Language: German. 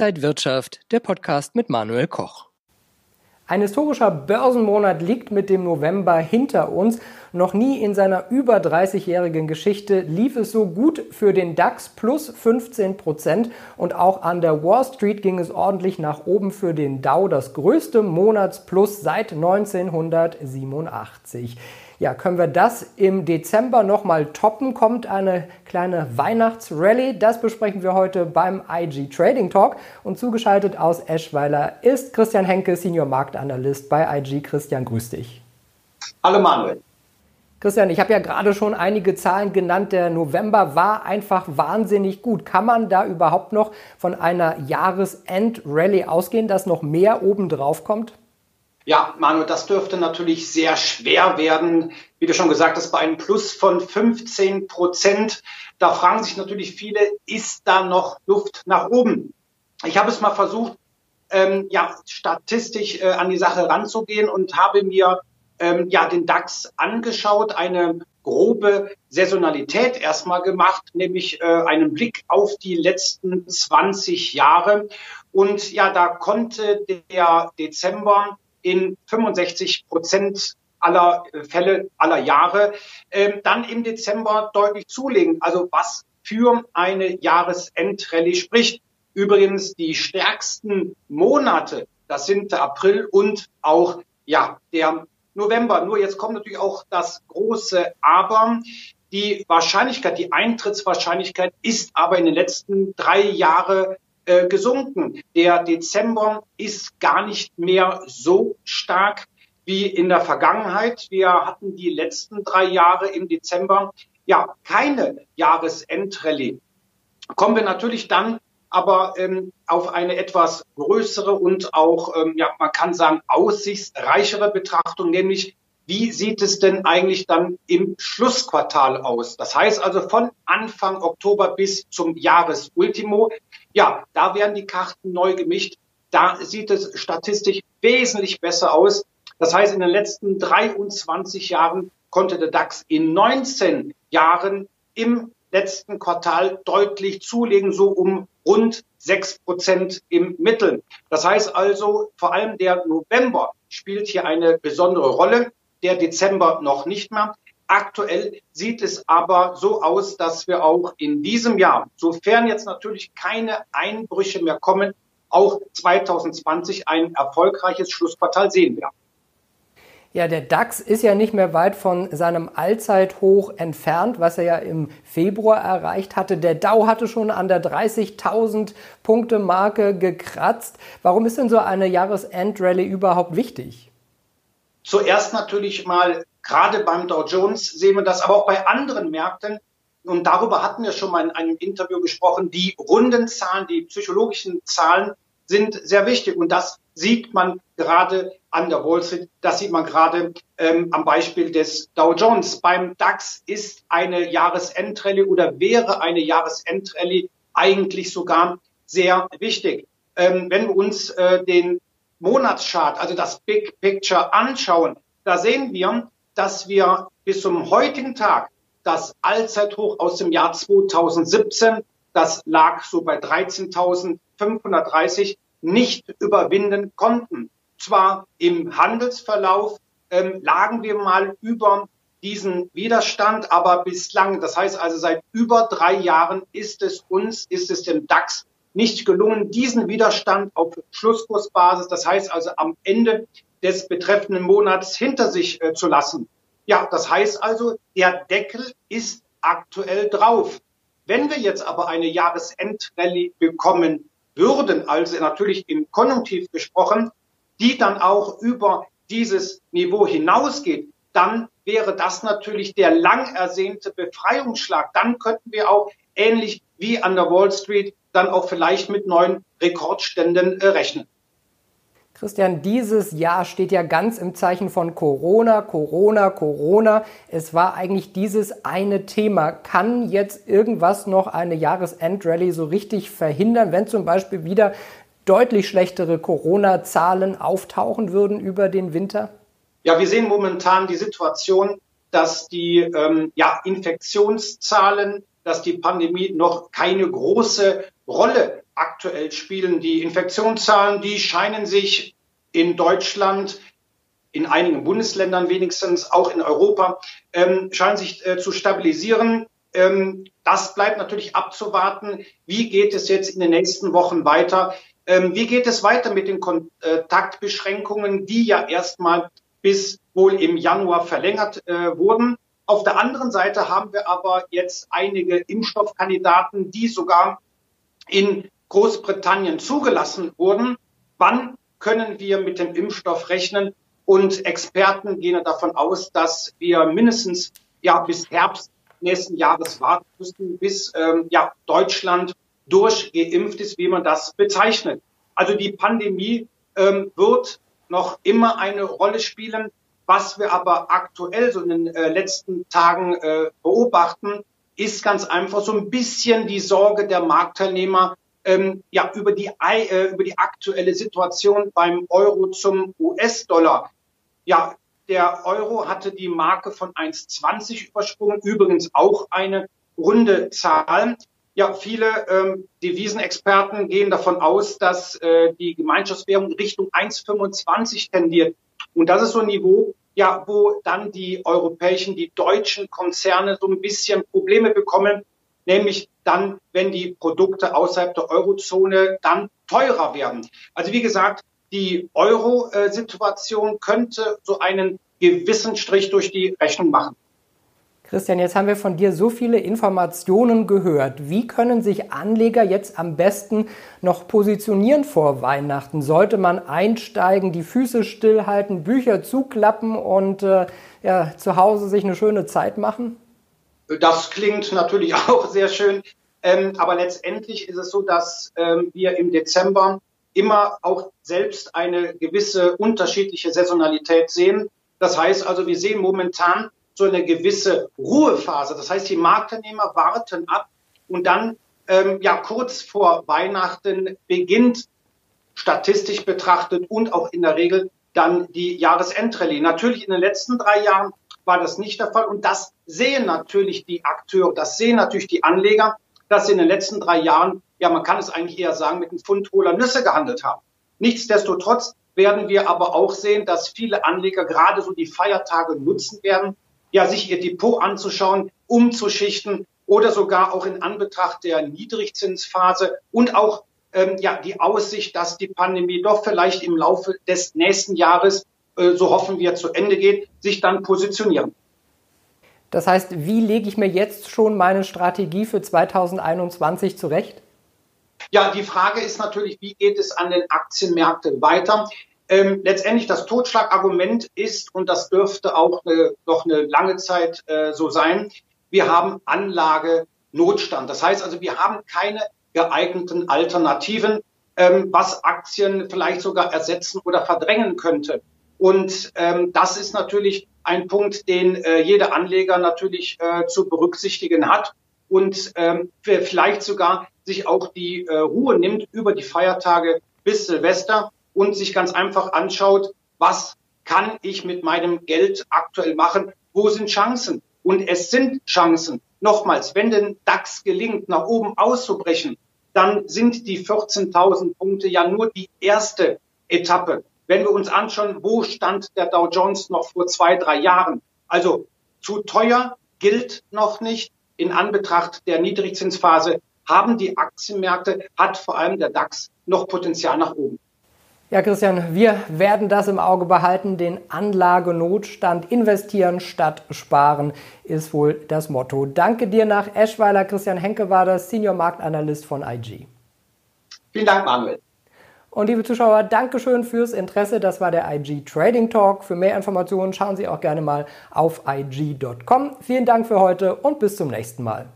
Inside Wirtschaft, der Podcast mit Manuel Koch. Ein historischer Börsenmonat liegt mit dem November hinter uns. Noch nie in seiner über 30-jährigen Geschichte lief es so gut für den DAX plus 15 Prozent und auch an der Wall Street ging es ordentlich nach oben für den Dow, das größte Monatsplus seit 1987. Ja, können wir das im Dezember nochmal toppen? Kommt eine kleine Weihnachtsrallye? Das besprechen wir heute beim IG Trading Talk. Und zugeschaltet aus Eschweiler ist Christian Henke, Senior Marktanalyst bei IG. Christian, grüß dich. Hallo Manuel. Christian, ich habe ja gerade schon einige Zahlen genannt. Der November war einfach wahnsinnig gut. Kann man da überhaupt noch von einer Jahresend-Rallye ausgehen, dass noch mehr obendrauf kommt? Ja, Manu, das dürfte natürlich sehr schwer werden. Wie du schon gesagt hast, bei einem Plus von 15 Prozent. Da fragen sich natürlich viele, ist da noch Luft nach oben? Ich habe es mal versucht, ähm, ja, statistisch äh, an die Sache ranzugehen und habe mir ähm, ja den DAX angeschaut, eine grobe Saisonalität erstmal gemacht, nämlich äh, einen Blick auf die letzten 20 Jahre. Und ja, da konnte der Dezember in 65 Prozent aller äh, Fälle, aller Jahre, ähm, dann im Dezember deutlich zulegen. Also was für eine Jahresendrallye spricht. Übrigens die stärksten Monate, das sind der April und auch ja der November. Nur jetzt kommt natürlich auch das große Aber. Die Wahrscheinlichkeit, die Eintrittswahrscheinlichkeit ist aber in den letzten drei Jahren äh, gesunken. Der Dezember ist gar nicht mehr so stark wie in der Vergangenheit. Wir hatten die letzten drei Jahre im Dezember ja keine Jahresendrallye. Kommen wir natürlich dann aber ähm, auf eine etwas größere und auch, ähm, ja, man kann sagen, aussichtsreichere Betrachtung, nämlich wie sieht es denn eigentlich dann im Schlussquartal aus? Das heißt also von Anfang Oktober bis zum Jahresultimo. Ja, da werden die Karten neu gemischt. Da sieht es statistisch wesentlich besser aus. Das heißt, in den letzten 23 Jahren konnte der DAX in 19 Jahren im letzten Quartal deutlich zulegen, so um rund 6 Prozent im Mittel. Das heißt also, vor allem der November spielt hier eine besondere Rolle der Dezember noch nicht mehr. Aktuell sieht es aber so aus, dass wir auch in diesem Jahr, sofern jetzt natürlich keine Einbrüche mehr kommen, auch 2020 ein erfolgreiches Schlussquartal sehen werden. Ja, der DAX ist ja nicht mehr weit von seinem Allzeithoch entfernt, was er ja im Februar erreicht hatte. Der Dow hatte schon an der 30.000 Punkte Marke gekratzt. Warum ist denn so eine Jahresendrallye überhaupt wichtig? Zuerst natürlich mal, gerade beim Dow Jones sehen wir das, aber auch bei anderen Märkten. Und darüber hatten wir schon mal in einem Interview gesprochen. Die runden Zahlen, die psychologischen Zahlen sind sehr wichtig. Und das sieht man gerade an der Wall Street. Das sieht man gerade ähm, am Beispiel des Dow Jones. Beim DAX ist eine Jahresendrallye oder wäre eine Jahresendrallye eigentlich sogar sehr wichtig. Ähm, wenn wir uns äh, den Monatschart, also das Big Picture anschauen, da sehen wir, dass wir bis zum heutigen Tag das Allzeithoch aus dem Jahr 2017, das lag so bei 13.530, nicht überwinden konnten. Zwar im Handelsverlauf ähm, lagen wir mal über diesen Widerstand, aber bislang, das heißt also seit über drei Jahren ist es uns, ist es dem DAX nicht gelungen, diesen Widerstand auf Schlusskursbasis, das heißt also am Ende des betreffenden Monats hinter sich äh, zu lassen. Ja, das heißt also, der Deckel ist aktuell drauf. Wenn wir jetzt aber eine Jahresendrallye bekommen würden, also natürlich im Konjunktiv gesprochen, die dann auch über dieses Niveau hinausgeht, dann wäre das natürlich der lang ersehnte Befreiungsschlag. Dann könnten wir auch ähnlich wie an der Wall Street dann auch vielleicht mit neuen Rekordständen äh, rechnen. Christian, dieses Jahr steht ja ganz im Zeichen von Corona, Corona, Corona. Es war eigentlich dieses eine Thema. Kann jetzt irgendwas noch eine Jahresendrallye so richtig verhindern, wenn zum Beispiel wieder deutlich schlechtere Corona-Zahlen auftauchen würden über den Winter? Ja, wir sehen momentan die Situation, dass die ähm, ja, Infektionszahlen, dass die Pandemie noch keine große Rolle aktuell spielen. Die Infektionszahlen, die scheinen sich in Deutschland, in einigen Bundesländern wenigstens, auch in Europa, ähm, scheinen sich äh, zu stabilisieren. Ähm, das bleibt natürlich abzuwarten. Wie geht es jetzt in den nächsten Wochen weiter? Ähm, wie geht es weiter mit den Kontaktbeschränkungen, die ja erstmal bis wohl im Januar verlängert äh, wurden? Auf der anderen Seite haben wir aber jetzt einige Impfstoffkandidaten, die sogar in Großbritannien zugelassen wurden. Wann können wir mit dem Impfstoff rechnen? Und Experten gehen davon aus, dass wir mindestens ja bis Herbst nächsten Jahres warten müssen, bis ähm, ja Deutschland durchgeimpft ist, wie man das bezeichnet. Also die Pandemie ähm, wird noch immer eine Rolle spielen. Was wir aber aktuell so in den äh, letzten Tagen äh, beobachten, ist ganz einfach so ein bisschen die Sorge der Marktteilnehmer ähm, ja, über, die, äh, über die aktuelle Situation beim Euro zum US-Dollar. Ja, der Euro hatte die Marke von 1,20 übersprungen, übrigens auch eine runde Zahl. Ja, viele ähm, Devisenexperten gehen davon aus, dass äh, die Gemeinschaftswährung Richtung 1,25 tendiert. Und das ist so ein Niveau, ja, wo dann die europäischen, die deutschen Konzerne so ein bisschen Probleme bekommen, nämlich dann, wenn die Produkte außerhalb der Eurozone dann teurer werden. Also wie gesagt, die Euro-Situation könnte so einen gewissen Strich durch die Rechnung machen. Christian, jetzt haben wir von dir so viele Informationen gehört. Wie können sich Anleger jetzt am besten noch positionieren vor Weihnachten? Sollte man einsteigen, die Füße stillhalten, Bücher zuklappen und äh, ja, zu Hause sich eine schöne Zeit machen? Das klingt natürlich auch sehr schön. Ähm, aber letztendlich ist es so, dass ähm, wir im Dezember immer auch selbst eine gewisse unterschiedliche Saisonalität sehen. Das heißt also, wir sehen momentan so eine gewisse Ruhephase. Das heißt, die Marktteilnehmer warten ab und dann ähm, ja kurz vor Weihnachten beginnt statistisch betrachtet und auch in der Regel dann die Jahresendrallye. Natürlich in den letzten drei Jahren war das nicht der Fall und das sehen natürlich die Akteure, das sehen natürlich die Anleger, dass sie in den letzten drei Jahren, ja man kann es eigentlich eher sagen, mit einem Pfund hohler Nüsse gehandelt haben. Nichtsdestotrotz werden wir aber auch sehen, dass viele Anleger gerade so die Feiertage nutzen werden, ja, sich ihr Depot anzuschauen, umzuschichten oder sogar auch in Anbetracht der Niedrigzinsphase und auch ähm, ja, die Aussicht, dass die Pandemie doch vielleicht im Laufe des nächsten Jahres, äh, so hoffen wir, zu Ende geht, sich dann positionieren. Das heißt, wie lege ich mir jetzt schon meine Strategie für 2021 zurecht? Ja, die Frage ist natürlich, wie geht es an den Aktienmärkten weiter? Ähm, letztendlich das Totschlagargument ist, und das dürfte auch eine, noch eine lange Zeit äh, so sein, wir haben Anlagenotstand. Das heißt also, wir haben keine geeigneten Alternativen, ähm, was Aktien vielleicht sogar ersetzen oder verdrängen könnte. Und ähm, das ist natürlich ein Punkt, den äh, jeder Anleger natürlich äh, zu berücksichtigen hat und ähm, vielleicht sogar sich auch die äh, Ruhe nimmt über die Feiertage bis Silvester und sich ganz einfach anschaut, was kann ich mit meinem Geld aktuell machen? Wo sind Chancen? Und es sind Chancen. Nochmals, wenn den DAX gelingt, nach oben auszubrechen, dann sind die 14.000 Punkte ja nur die erste Etappe. Wenn wir uns anschauen, wo stand der Dow Jones noch vor zwei, drei Jahren? Also zu teuer gilt noch nicht. In Anbetracht der Niedrigzinsphase haben die Aktienmärkte, hat vor allem der DAX noch Potenzial nach oben. Ja, Christian, wir werden das im Auge behalten. Den Anlagenotstand investieren statt sparen ist wohl das Motto. Danke dir nach Eschweiler. Christian Henke war das Senior Marktanalyst von IG. Vielen Dank, Manuel. Und liebe Zuschauer, Dankeschön fürs Interesse. Das war der IG Trading Talk. Für mehr Informationen schauen Sie auch gerne mal auf IG.com. Vielen Dank für heute und bis zum nächsten Mal.